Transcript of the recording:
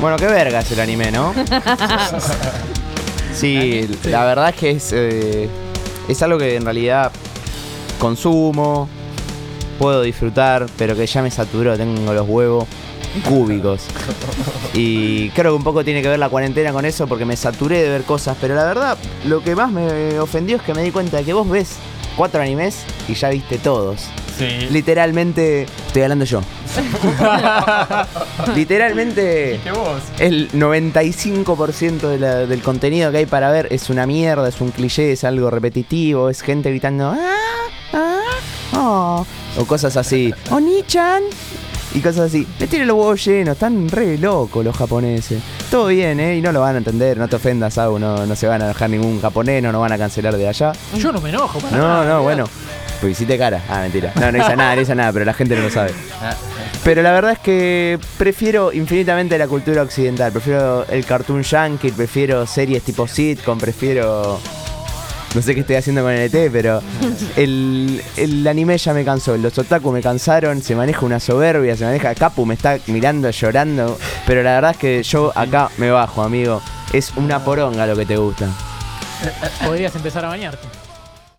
Bueno, qué verga es el anime, ¿no? Sí, la verdad es que es, eh, es algo que en realidad consumo, puedo disfrutar, pero que ya me saturó, tengo los huevos cúbicos. Y creo que un poco tiene que ver la cuarentena con eso porque me saturé de ver cosas, pero la verdad lo que más me ofendió es que me di cuenta de que vos ves cuatro animes y ya viste todos. Sí. Literalmente, estoy hablando yo. Literalmente el 95% de la- del contenido que hay para ver es una mierda, es un cliché, es algo repetitivo, es gente gritando "Ah, ah, oh", o cosas así. Oni-chan y cosas así. Me tienen los huevos llenos, están re locos los japoneses. Todo bien, ¿eh? Y no lo van a entender, no te ofendas, Au, no, no se van a dejar ningún japonés, no nos van a cancelar de allá. Yo no me enojo. para No, nada, no, bueno. Pues hiciste cara. Ah, mentira. No, no hice nada, no hice nada, pero la gente no lo sabe. Pero la verdad es que prefiero infinitamente la cultura occidental. Prefiero el cartoon yankee, prefiero series tipo sitcom, prefiero. No sé qué estoy haciendo con el ET, pero el, el anime ya me cansó. Los otaku me cansaron, se maneja una soberbia, se maneja. Capu me está mirando, llorando. Pero la verdad es que yo acá me bajo, amigo. Es una poronga lo que te gusta. Podrías empezar a bañarte.